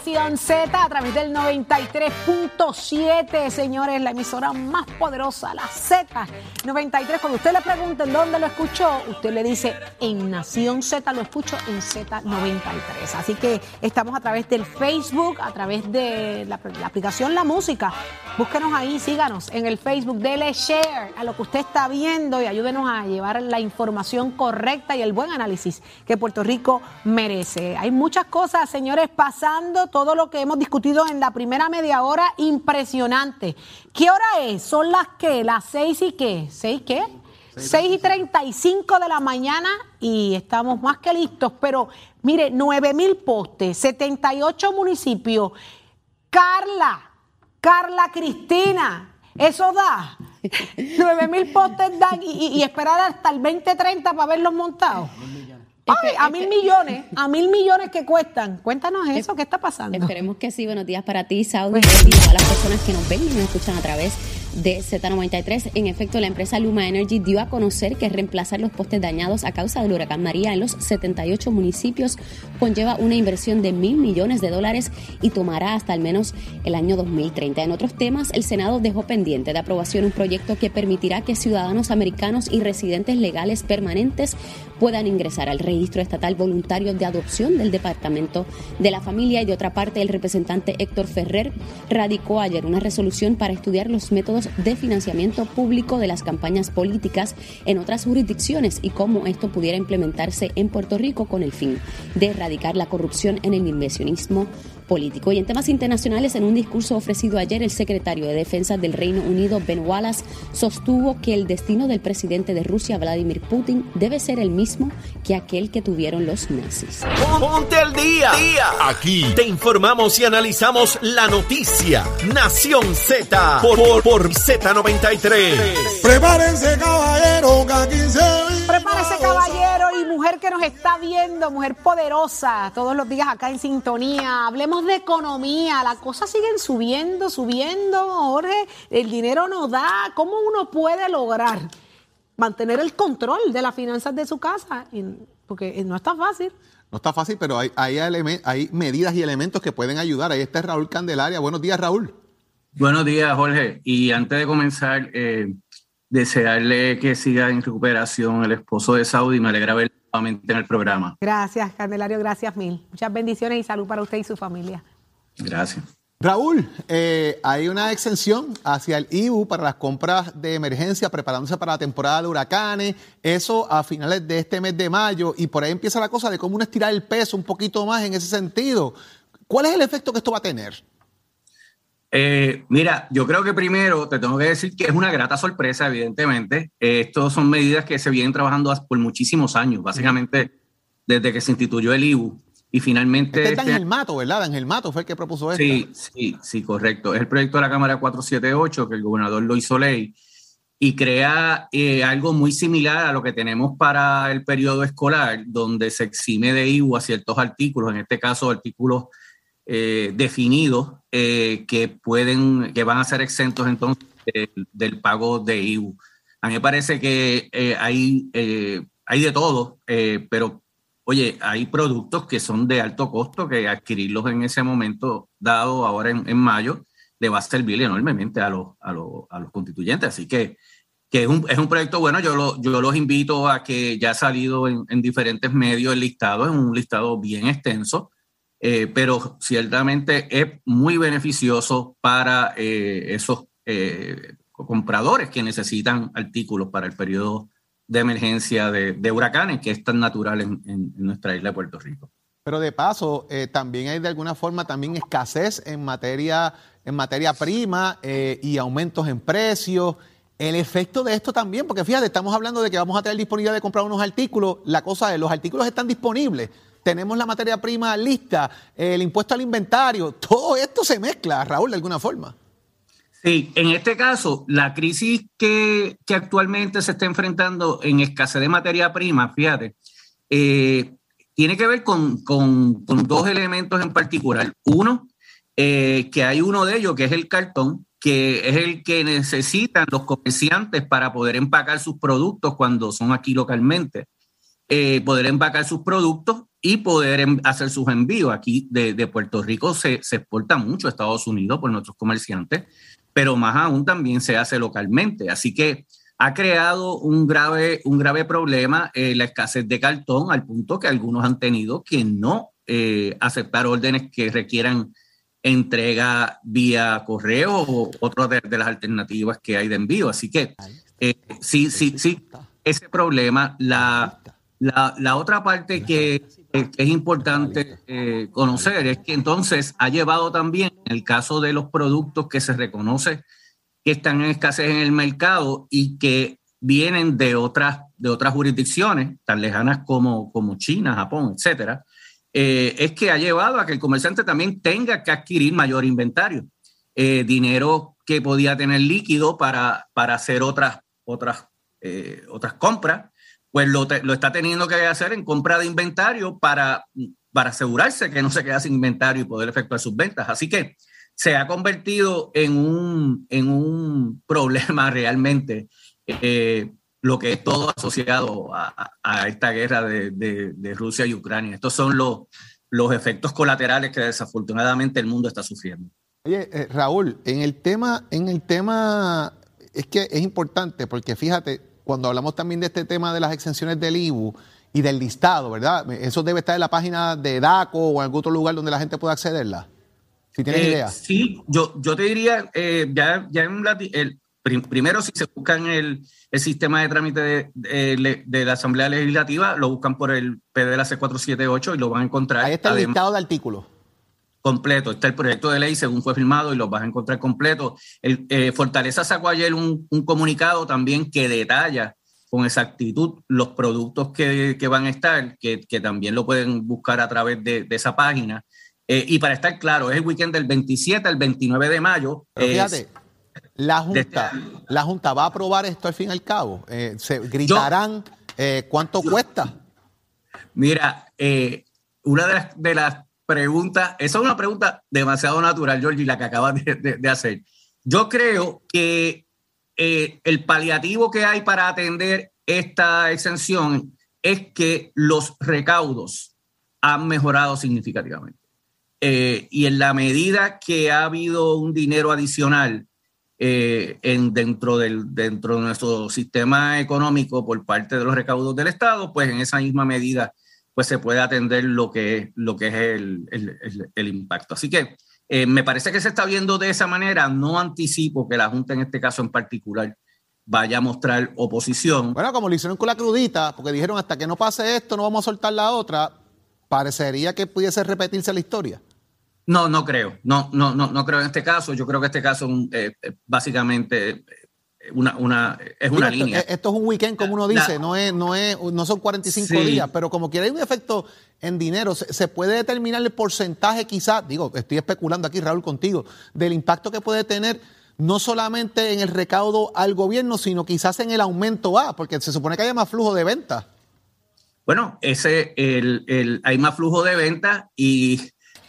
Z a través del 93.7, señores, la emisora más poderosa, la Z93. Cuando usted le pregunte dónde lo escuchó, usted le dice en Nación Z, lo escucho en Z93. Así que estamos a través del Facebook, a través de la, aplicación La Música. Búsquenos ahí, síganos en el Facebook, dele share a lo que usted está viendo y ayúdenos a llevar la información correcta y el buen análisis que Puerto Rico merece. Hay muchas cosas, señores, pasando, todo lo que hemos discutido en la primera media hora, impresionante. ¿Qué hora es? ¿Son las qué? ¿Las seis y qué? ¿Seis qué? 6 y 35 de la mañana y estamos más que listos, pero mire, 9 mil postes, 78 municipios. Carla, Carla Cristina, eso da. (laughs) 9 mil postes dan y, y, esperar hasta el 2030 para verlos montados a mil millones, a mil millones que cuestan. Cuéntanos eso, ¿qué está pasando? Esperemos que sí. Buenos días para ti, Saudi, y a las personas que nos ven y nos escuchan a través de Z93. En efecto, la empresa Luma Energy dio a conocer que reemplazar los postes dañados a causa del huracán María en los 78 municipios conlleva una inversión de mil millones de dólares y tomará hasta al menos el año 2030. En otros temas, el Senado dejó pendiente de aprobación un proyecto que permitirá que ciudadanos americanos y residentes legales permanentes puedan ingresar al registro estatal voluntario de adopción del Departamento de la Familia. Y de otra parte el representante Héctor Ferrer radicó ayer una resolución para estudiar los métodos de financiamiento público de las campañas políticas en otras jurisdicciones y cómo esto pudiera implementarse en Puerto Rico con el fin de erradicar la corrupción en el inversionismo político. Y en temas internacionales, en un discurso ofrecido ayer, el secretario de Defensa del Reino Unido, Ben Wallace, sostuvo que el destino del presidente de Rusia, Vladimir Putin, debe ser el mismo que aquel que tuvieron los nazis. Ponte al día. Aquí te informamos y analizamos la noticia. Nación Z por, por, Z93. Prepárense, caballero, que aquí se... Prepárese, caballero y mujer que nos está viendo, mujer poderosa, todos los días acá en sintonía. Hablemos de economía, las cosas siguen subiendo, subiendo, Jorge, el dinero no da. ¿Cómo uno puede lograr mantener el control de las finanzas de su casa? Porque no está fácil. No está fácil, pero hay, hay, hay medidas y elementos que pueden ayudar. Ahí está Raúl Candelaria. Buenos días, Raúl. Buenos días, Jorge. Y antes de comenzar, eh, desearle que siga en recuperación el esposo de Saudi. Me alegra verlo nuevamente en el programa. Gracias, Candelario. Gracias mil. Muchas bendiciones y salud para usted y su familia. Gracias. Raúl, eh, hay una exención hacia el IBU para las compras de emergencia, preparándose para la temporada de huracanes, eso a finales de este mes de mayo, y por ahí empieza la cosa de cómo uno estirar el peso un poquito más en ese sentido. ¿Cuál es el efecto que esto va a tener? Eh, mira, yo creo que primero te tengo que decir que es una grata sorpresa, evidentemente. Estos son medidas que se vienen trabajando por muchísimos años, básicamente desde que se instituyó el IBU. Y finalmente. Este es Daniel Mato, ¿verdad? Daniel Mato fue el que propuso esto. Sí, sí, sí, correcto. Es el proyecto de la Cámara 478 que el gobernador lo hizo ley y crea eh, algo muy similar a lo que tenemos para el periodo escolar, donde se exime de IVU a ciertos artículos, en este caso artículos eh, definidos eh, que pueden, que van a ser exentos entonces del pago de IVU. A mí me parece que hay, hay de todo, pero oye, hay productos que son de alto costo que adquirirlos en ese momento dado ahora en, mayo le va a servir enormemente a los, a los, a los constituyentes. Así que, que es, un, es, un, proyecto bueno. Yo, lo, yo los invito a que ya ha salido en, en, diferentes medios el listado, es un listado bien extenso, eh, pero ciertamente es muy beneficioso para eh, esos eh, compradores que necesitan artículos para el periodo de emergencia de, huracanes, que es tan natural en, nuestra isla de Puerto Rico. Pero de paso, eh, también hay de alguna forma también escasez en materia, en materia prima y aumentos en precios. El efecto de esto también, porque fíjate, estamos hablando de que vamos a tener disponibilidad de comprar unos artículos. La cosa es, los artículos están disponibles, tenemos la materia prima lista, el impuesto al inventario, todo esto se mezcla, Raúl, de alguna forma. Sí, en este caso, la crisis que, actualmente se está enfrentando en escasez de materia prima, fíjate, eh, tiene que ver con, dos elementos en particular. Uno, eh, que hay uno de ellos que es el cartón, que es el que necesitan los comerciantes para poder empacar sus productos cuando son aquí localmente. Eh, poder empacar sus productos y poder hacer sus envíos. Aquí de, Puerto Rico se, se, exporta mucho a Estados Unidos por nuestros comerciantes pero más aún también se hace localmente. Así que ha creado un grave, un grave problema eh, la escasez de cartón al punto que algunos han tenido que no eh, aceptar órdenes que requieran entrega vía correo o otra de, las alternativas que hay de envío. Así que eh, sí, sí, sí, ese problema, la, la, la otra parte que es importante eh, conocer es que entonces ha llevado también, en el caso de los productos que se reconoce que están en escasez en el mercado y que vienen de otras, de otras jurisdicciones tan lejanas como, como China, Japón, etcétera, eh, es que ha llevado a que el comerciante también tenga que adquirir mayor inventario, eh, dinero que podía tener líquido para, para hacer otras, otras, otras compras pues lo, está teniendo que hacer en compra de inventario para, para asegurarse que no se queda sin inventario y poder efectuar sus ventas. Así que se ha convertido en un, en un problema (laughs) realmente, eh, lo que es todo asociado a, esta guerra de, Rusia y Ucrania. Estos son los, los efectos colaterales que desafortunadamente el mundo está sufriendo. Oye, eh, Raúl, en el tema, en el tema, es que es importante porque fíjate, cuando hablamos también de este tema de las exenciones del IBU y del listado, ¿verdad? Eso debe estar en la página de DACO o en algún otro lugar donde la gente pueda accederla. Si tienes eh, idea. Sí, yo, yo te diría, eh, ya, ya en el, primero si se buscan el, el sistema de trámite de, de, la Asamblea Legislativa, lo buscan por el PDLAC 478 y lo van a encontrar. Ahí está el listado de artículos completo. Está el proyecto de ley según fue firmado y lo vas a encontrar completo. El, eh, Fortaleza sacó ayer un, un, comunicado también que detalla con exactitud los productos que, que van a estar, que, que, también lo pueden buscar a través de, de esa página. Eh, y para estar claro, es el weekend del 27 al 29 de mayo. Pero fíjate, la Junta, la Junta va a aprobar esto al fin y al cabo. Eh, se gritarán cuánto cuesta. Mira, una de las, de las pregunta, esa es una pregunta demasiado natural, Georgie, la que acabas de, hacer. Yo creo que eh, el paliativo que hay para atender esta exención es que los recaudos han mejorado significativamente. Eh, y en la medida que ha habido un dinero adicional eh, en, dentro, del, dentro de nuestro sistema económico por parte de los recaudos del Estado, pues en esa misma medida pues se puede atender lo que, lo que es el, el, el, impacto. Así que eh, me parece que se está viendo de esa manera. No anticipo que la Junta en este caso en particular vaya a mostrar oposición. Bueno, como lo hicieron con la crudita, porque dijeron hasta que no pase esto no vamos a soltar la otra, parecería que pudiese repetirse la historia. No, no creo. No, no, no, no creo en este caso. Yo creo que este caso eh, eh, básicamente eh, una, una, es una línea. Esto es un weekend, como uno dice, no, es, no, es, no son 45 Sí. días, pero como quiera hay un efecto en dinero. Se, se puede determinar el porcentaje, quizás, digo, estoy especulando aquí, Raúl, contigo, del impacto que puede tener no solamente en el recaudo al gobierno, sino quizás en el aumento A, porque se supone que haya más flujo de ventas. Bueno, ese, el, el- hay más flujo de ventas y,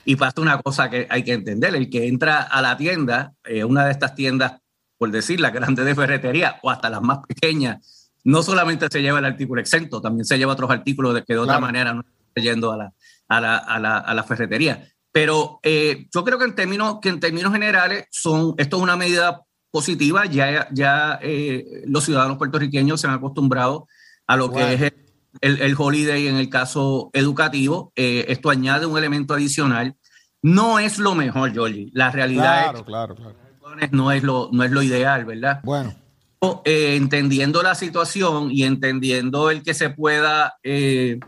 y pasa una cosa que hay que entender. El que entra a la tienda, eh, una de estas tiendas, por decir, las grandes de ferretería o hasta las más pequeñas, no solamente se lleva el artículo exento, también se lleva otros artículos de que de otra manera no está yendo a la, a la, a la, a la ferretería. Pero eh, yo creo que en términos, que en términos generales son, esto es una medida positiva. Ya, ya eh, los ciudadanos puertorriqueños se han acostumbrado a lo que es el, el, el holiday en el caso educativo. Eh, esto añade un elemento adicional. No es lo mejor, Georgie. La realidad Claro, es claro, claro. No es lo, no es lo ideal, ¿verdad? Bueno. Eh, entendiendo la situación y entendiendo el que se pueda eh,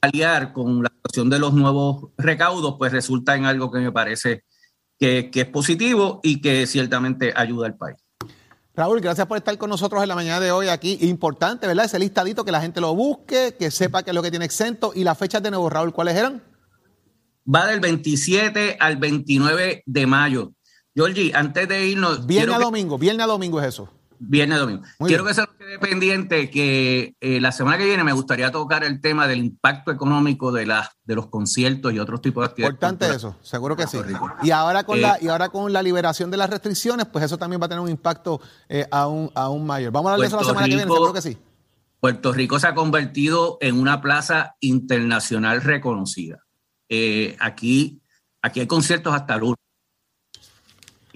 aliar con la situación de los nuevos recaudos, pues resulta en algo que me parece que, que es positivo y que ciertamente ayuda al país. Raúl, gracias por estar con nosotros en la mañana de hoy aquí. Importante, ¿verdad? Ese listadito, que la gente lo busque, que sepa qué es lo que tiene exento. ¿Y las fechas de nuevo, Raúl, cuáles eran? Va del 27 al 29 de mayo. Georgie, antes de irnos... Viernes a que- domingo, viernes a domingo es eso. Viernes a domingo. Muy Quiero bien. que se nos quede pendiente que eh, la semana que viene me gustaría tocar el tema del impacto económico de, las de los conciertos y otros tipos de actividades. Importante eso, seguro que sí. Y ahora con Eh, la y ahora con la liberación de las restricciones, pues eso también va a tener un impacto eh, aún, aún mayor. Vamos a hablar de eso la semana que viene, Rico- seguro que sí. Puerto Rico se ha convertido en una plaza internacional reconocida. Eh, aquí, aquí hay conciertos hasta lunes.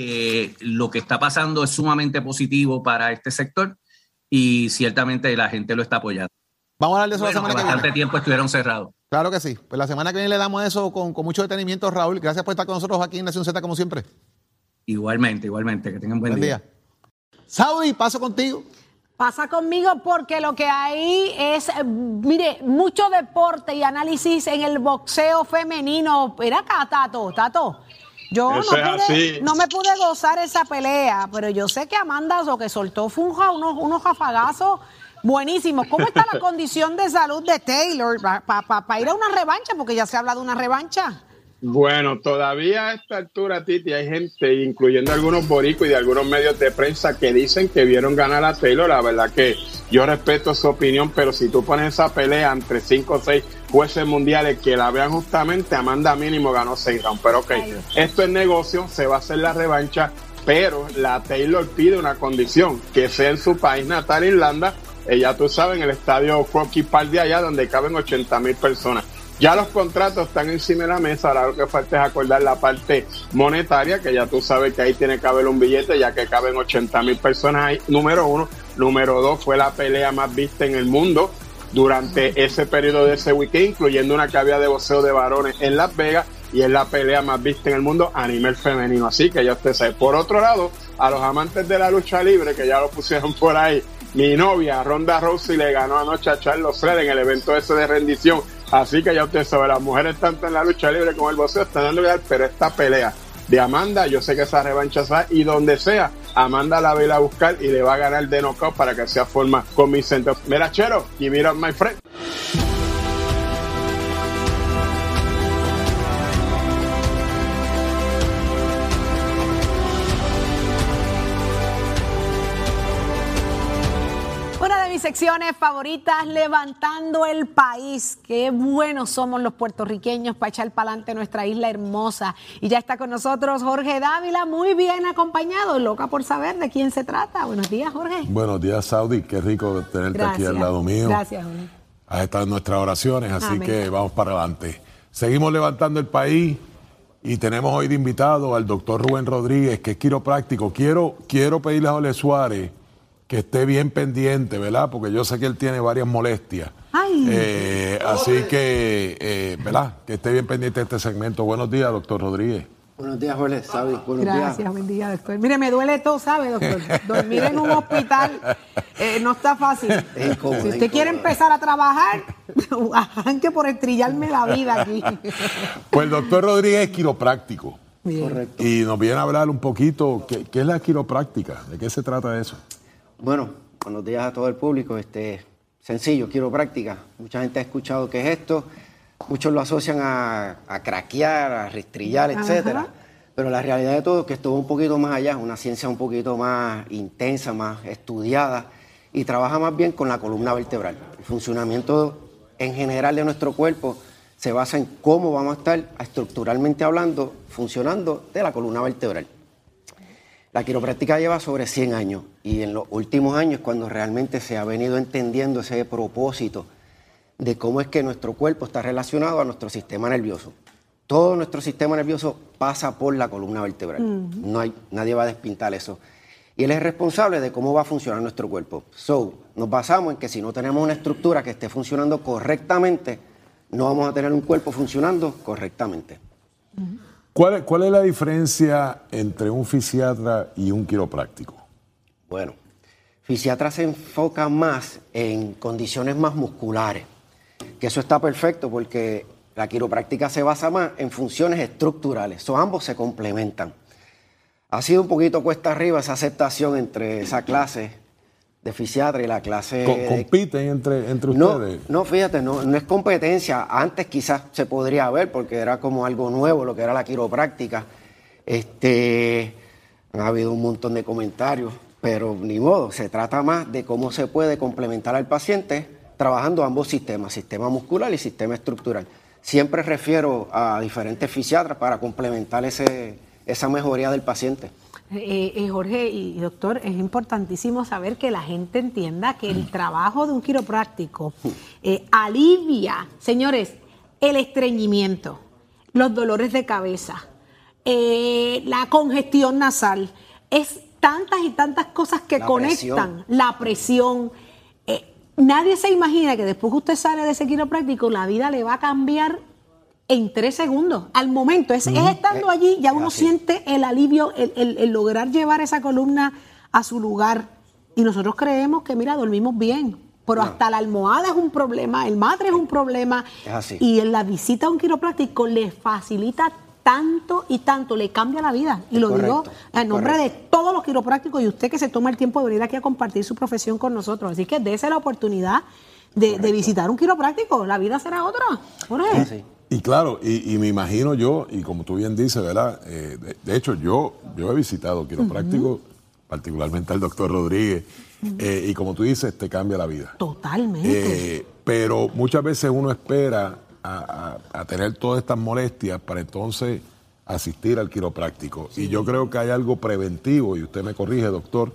Eh, lo que está pasando es sumamente positivo para este sector y ciertamente la gente lo está apoyando. Vamos a hablar de eso Bueno, la semana que bastante viene. tiempo estuvieron cerrados. Claro que sí. Pues la semana que viene le damos eso con, con mucho detenimiento, Raúl. Gracias por estar con nosotros aquí en Nación Z, como siempre. Igualmente, igualmente. Que tengan buen, Buen día. día. Saudi, paso contigo. Pasa conmigo porque lo que hay es, mire, mucho deporte y análisis en el boxeo femenino. Mira acá, Tato, Tato. Yo no, pude- no me pude gozar esa pelea, pero yo sé que Amanda lo que soltó fue un ja- unos, unos jafagazos buenísimos. ¿Cómo está la (laughs) condición de salud de Taylor para ir a una revancha? Porque ya se habla de una revancha. Bueno, todavía a esta altura, Titi, hay gente, incluyendo algunos boricos y de algunos medios de prensa, que dicen que vieron ganar a Taylor. La verdad que yo respeto su opinión, pero si tú pones esa pelea entre cinco o seis jueces mundiales que la vean justamente, Amanda mínimo ganó seis rounds. Pero ok, esto es negocio, se va a hacer la revancha, pero la Taylor pide una condición, que sea en su país natal, Irlanda, ella tú sabes, en el estadio Crocky Park de allá, donde caben 80 mil personas. Ya los contratos están encima de la mesa, ahora lo que falta es acordar la parte monetaria, que ya tú sabes que ahí tiene que haber un billete, ya que caben 80 mil personas ahí, número uno. Número dos, fue la pelea más vista en el mundo durante ese periodo de ese weekend, incluyendo una que de boxeo de varones en Las Vegas, y es la pelea más vista en el mundo a nivel femenino. Así que ya usted sabe. Por otro lado, a los amantes de la lucha libre, que ya lo pusieron (laughs) por ahí, mi novia Ronda Rousey le ganó anoche a Charles Flair en el evento ese de rendición. Así que ya usted sabe, las mujeres tanto en la lucha libre como en el boxeo están dando lugar, pero esta pelea de Amanda, yo sé que esa revancha va y donde sea, Amanda la va a buscar y le va a ganar de knockout para que sea forma convincente. Mira, Chero, it up, my friend. Secciones favoritas, levantando el país. Qué buenos somos los puertorriqueños para echar para adelante nuestra isla hermosa. Y ya está con nosotros Jorge Dávila, muy bien acompañado, loca por saber de quién se trata. Buenos días, Jorge. Buenos días, Saudi. Qué rico tenerte aquí al lado mío. Gracias, Jorge. Estado en nuestras oraciones, así Amén. que vamos para adelante. Seguimos levantando el país y tenemos hoy de invitado al doctor Rubén Rodríguez, que es quiropráctico. Quiero, quiero pedirle a Ole Suárez que esté bien pendiente, ¿verdad? Porque yo sé que él tiene varias molestias. Ay. Eh, así que, eh, ¿verdad? Que esté bien pendiente de este segmento. Buenos días, doctor Rodríguez. Buenos días, Jorge. Sabi, buenos Gracias, días. buen día, doctor. Mire, me duele todo, ¿sabe, doctor? Dormir en un hospital eh, no está fácil. Es incómodo, si es usted quiere empezar a trabajar, (laughs) arranque por estrellarme la vida aquí. Pues el doctor Rodríguez es quiropráctico. Bien. Correcto. Y nos viene a hablar un poquito, ¿qué, qué es la quiropráctica? ¿De qué se trata eso? Bueno, buenos días a todo el público. Este, sencillo, quiropráctica. Mucha gente ha escuchado qué es esto. Muchos lo asocian a, a craquear, a restrillar, etcétera. Pero la realidad de todo es que esto va un poquito más allá, una ciencia un poquito más intensa, más estudiada y trabaja más bien con la columna vertebral. El funcionamiento en general de nuestro cuerpo se basa en cómo vamos a estar estructuralmente hablando, funcionando de la columna vertebral. La quiropráctica lleva sobre 100 años y en los últimos años cuando realmente se ha venido entendiendo ese propósito de cómo es que nuestro cuerpo está relacionado a nuestro sistema nervioso. Todo nuestro sistema nervioso pasa por la columna vertebral. No hay, nadie va a despintar eso. Y él es responsable de cómo va a funcionar nuestro cuerpo. So, nos basamos en que si no tenemos una estructura que esté funcionando correctamente, no vamos a tener un cuerpo funcionando correctamente. ¿Cuál, es- cuál es la diferencia entre un fisiatra y un quiropráctico? Bueno, fisiatra se enfoca más en condiciones más musculares, que eso está perfecto porque la quiropráctica se basa más en funciones estructurales, so, ambos se complementan. Ha sido un poquito cuesta arriba esa aceptación entre esa clase de fisiatra y la clase Co- de ¿Compiten entre, entre no, ustedes? no, fíjate, no, no es competencia. Antes quizás se podría ver porque era como algo nuevo lo que era la quiropráctica. Este, ha habido un montón de comentarios, pero ni modo. Se trata más de cómo se puede complementar al paciente trabajando ambos sistemas, sistema muscular y sistema estructural. Siempre refiero a diferentes fisiatras para complementar ese, esa mejoría del paciente. Eh, eh, Jorge y doctor, es importantísimo saber que la gente entienda que el trabajo de un quiropráctico eh, alivia, señores, el estreñimiento, los dolores de cabeza, eh, la congestión nasal. Es tantas y tantas cosas que La conectan presión. la presión. Eh, nadie se imagina que después que usted sale de ese quiropráctico, la vida le va a cambiar en tres segundos. Al momento, es, es estando allí, ya uno siente el alivio, el, el- el lograr llevar esa columna a su lugar. Y nosotros creemos que, mira, dormimos bien. Pero hasta la almohada es un problema, el matre es un problema. Es así. Y en la visita a un quiropráctico le facilita tanto y tanto, le cambia la vida. Y lo digo en nombre correcto. de todos los quiroprácticos y usted que se toma el tiempo de venir aquí a compartir su profesión con nosotros. Así que dése la oportunidad de, de visitar un quiropráctico. La vida será otra. Jorge. Y claro, y, y me imagino yo, y como tú bien dices, ¿verdad? Eh, de, de hecho, yo, yo he visitado quiroprácticos, particularmente al doctor Rodríguez, eh, y como tú dices, te cambia la vida. Totalmente. Eh, pero muchas veces uno espera a, a- a tener todas estas molestias para entonces asistir al quiropráctico. Y yo creo que hay algo preventivo, y usted me corrige, doctor,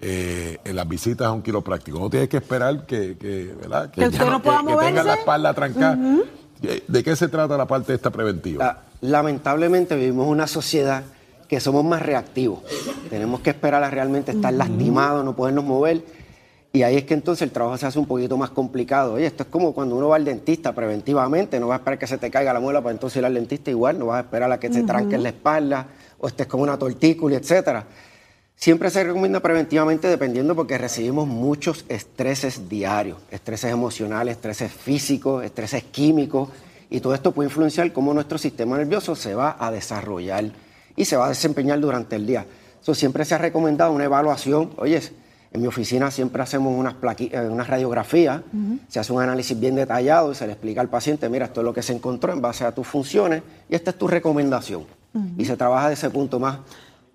eh, en las visitas a un quiropráctico. No tienes que esperar que, que, ¿verdad? Que usted no pueda que tenga la espalda trancada. Ujú. ¿De- ¿De qué se trata la parte esta preventiva? La- lamentablemente vivimos una sociedad que somos más reactivos. Tenemos que esperar a realmente estar lastimados, no podernos mover. Y ahí es que entonces el trabajo se hace un poquito más complicado. Oye, esto es como cuando uno va al dentista preventivamente, no vas a esperar que se te caiga la muela para entonces ir al dentista igual, no vas a esperar a que se Ujú. tranque en la espalda o estés con una tortícula, etcétera. Siempre se recomienda preventivamente dependiendo porque recibimos muchos estreses diarios, estreses emocionales, estreses físicos, estreses químicos y todo esto puede influenciar cómo nuestro sistema nervioso se va a desarrollar y se va a desempeñar durante el día. So, siempre se ha recomendado una evaluación. Oye, en mi oficina siempre hacemos unas, eh, unas radiografías, se hace un análisis bien detallado y se le explica al paciente, mira, esto es lo que se encontró en base a tus funciones y esta es tu recomendación. Y se trabaja de ese punto más,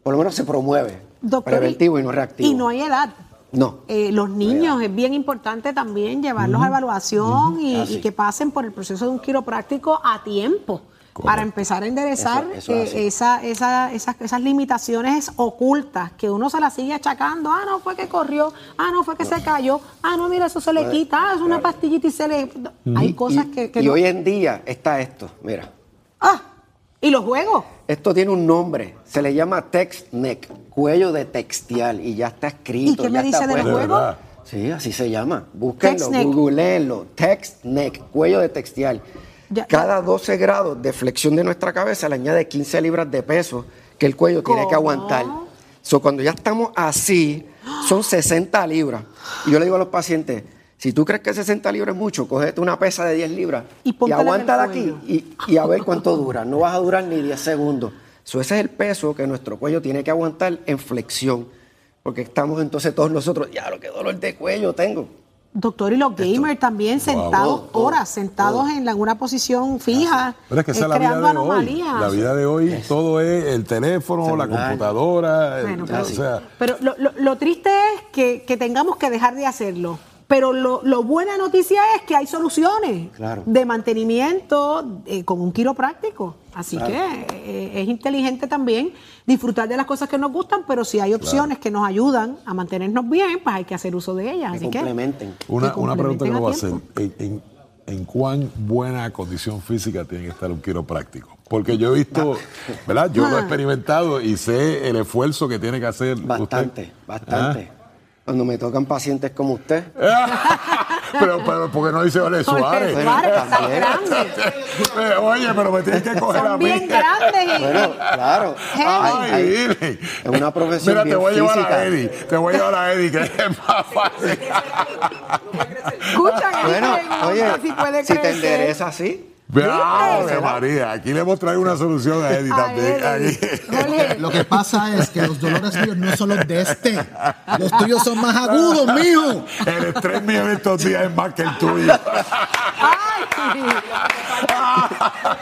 por lo menos se promueve, Doctor, preventivo y no reactivo. Y no hay edad. No. Eh, los niños es bien importante también llevarlos a evaluación y, que pasen por el proceso de un quiropráctico a tiempo para empezar a enderezar Eso- eso es eh, esa- esa- esas, esas limitaciones ocultas que uno se las sigue achacando. Ah, no fue que corrió, ah, no fue que se cayó, ah, no, mira, eso se le No, quita, ah, es una pastillita y se le... Hay cosas que... que y no- hoy en día está esto, mira. Ah, y los juegos. Esto tiene un nombre, se le llama text neck, cuello de textial, y ya está escrito. ¿Y qué me ya está dice del puesto. juego? Sí, así se llama. Búsquenlo, googleenlo. Text neck, cuello de textial. Cada 12 grados de flexión de nuestra cabeza le añade 15 libras de peso que el cuello tiene que aguantar. So, cuando ya estamos así, son 60 libras. Y yo le digo a los pacientes, si tú crees que 60 libras es mucho, cógete una pesa de 10 libras y, aguanta de aquí y, y, a ver cuánto dura. No vas a durar ni 10 segundos. So, ese es el peso que nuestro cuello tiene que aguantar en flexión. Porque estamos entonces todos nosotros, ya lo que dolor de cuello tengo. Doctor, y los gamers también sentados horas, sentados en una posición fija, Pero es que esa es la vida de hoy. La vida de hoy, todo es el teléfono, la computadora. pero, lo, triste es que, que tengamos que dejar de hacerlo. Pero lo, lo, buena noticia es que hay soluciones de mantenimiento eh, con un quiropráctico. Así que eh, es inteligente también disfrutar de las cosas que nos gustan, pero si hay opciones que nos ayudan a mantenernos bien, pues hay que hacer uso de ellas. Así complementen. Que, una, una pregunta que voy a hacer. ¿En, en, cuán buena condición física tiene que estar un quiropráctico? Porque yo he visto, ¿verdad? Yo lo he ah. experimentado y sé el esfuerzo que tiene que hacer. Bastante, bastante. ¿Ah? Cuando me tocan pacientes como usted. (laughs) pero, pero, ¿por qué no dice Ole Suárez? Eh, oye, pero me tienes que coger a mí. bien grandes. Bueno, claro. Ay, es una profesión Mira, te voy a llevar a Eddie. Te voy a llevar a Eddie, que es más fácil. Escucha, bueno, oye, si, puede si te endereza así. Ave María, aquí le hemos traído una solución a Eddie también. (laughs) Lo que pasa es que los dolores míos no son los de este. Los tuyos son más agudos, mijo. El estrés mío en estos días es más que el tuyo.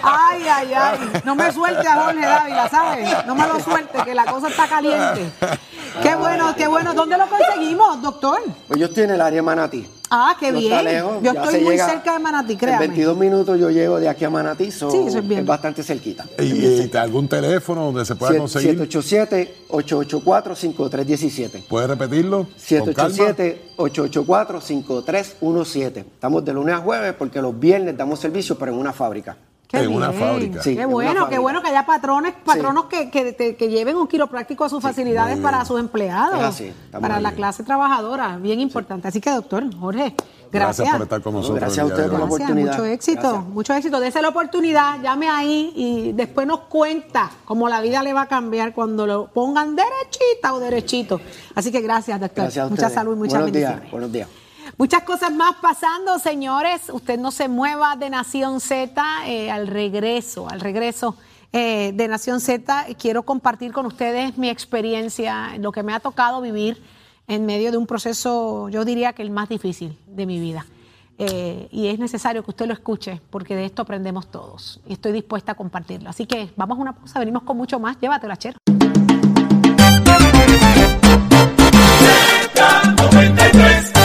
Ay, ay, ay. No me suelte a Jorge Dávila, ¿sabes? No me lo suelte, que la cosa está caliente. Qué bueno, qué bueno. ¿Dónde lo conseguimos, doctor? Pues yo estoy en el área Manatí. Ah, qué bien. Yo estoy muy cerca de Manatí, créame. En 22 minutos yo llego de aquí a Manatí, sí, eso es, bien. es bastante cerquita. ¿Y, algún teléfono donde se pueda conseguir? 787-884-5317. ¿Puedes repetirlo? 787-884-5317. Estamos de lunes a jueves porque los viernes damos servicio, pero en una fábrica. Qué en una fábrica. qué bueno, qué bueno que haya patrones, patronos que, que, lleven un quiropráctico a sus facilidades para sus empleados, para la clase trabajadora, bien importante. Así que, doctor Jorge, gracias. Gracias por estar con nosotros. Gracias a usted por la oportunidad. Mucho éxito, mucho éxito. Dese la oportunidad, llame ahí y después nos cuenta cómo la vida le va a cambiar cuando lo pongan derechita o derechito. Así que gracias, doctor. Gracias mucha salud, muchas buenos bendiciones. Días, buenos días. Muchas cosas más pasando, señores. Usted no se mueva de Nación Z eh, al regreso, al regreso. Eh, de Nación Z, quiero compartir con ustedes mi experiencia, lo que me ha tocado vivir en medio de un proceso, yo diría que el más difícil de mi vida. Eh, y es necesario que usted lo escuche, porque de esto aprendemos todos. Y estoy dispuesta a compartirlo. Así que vamos a una pausa, venimos con mucho más. Llévatelo, Cher. Z93.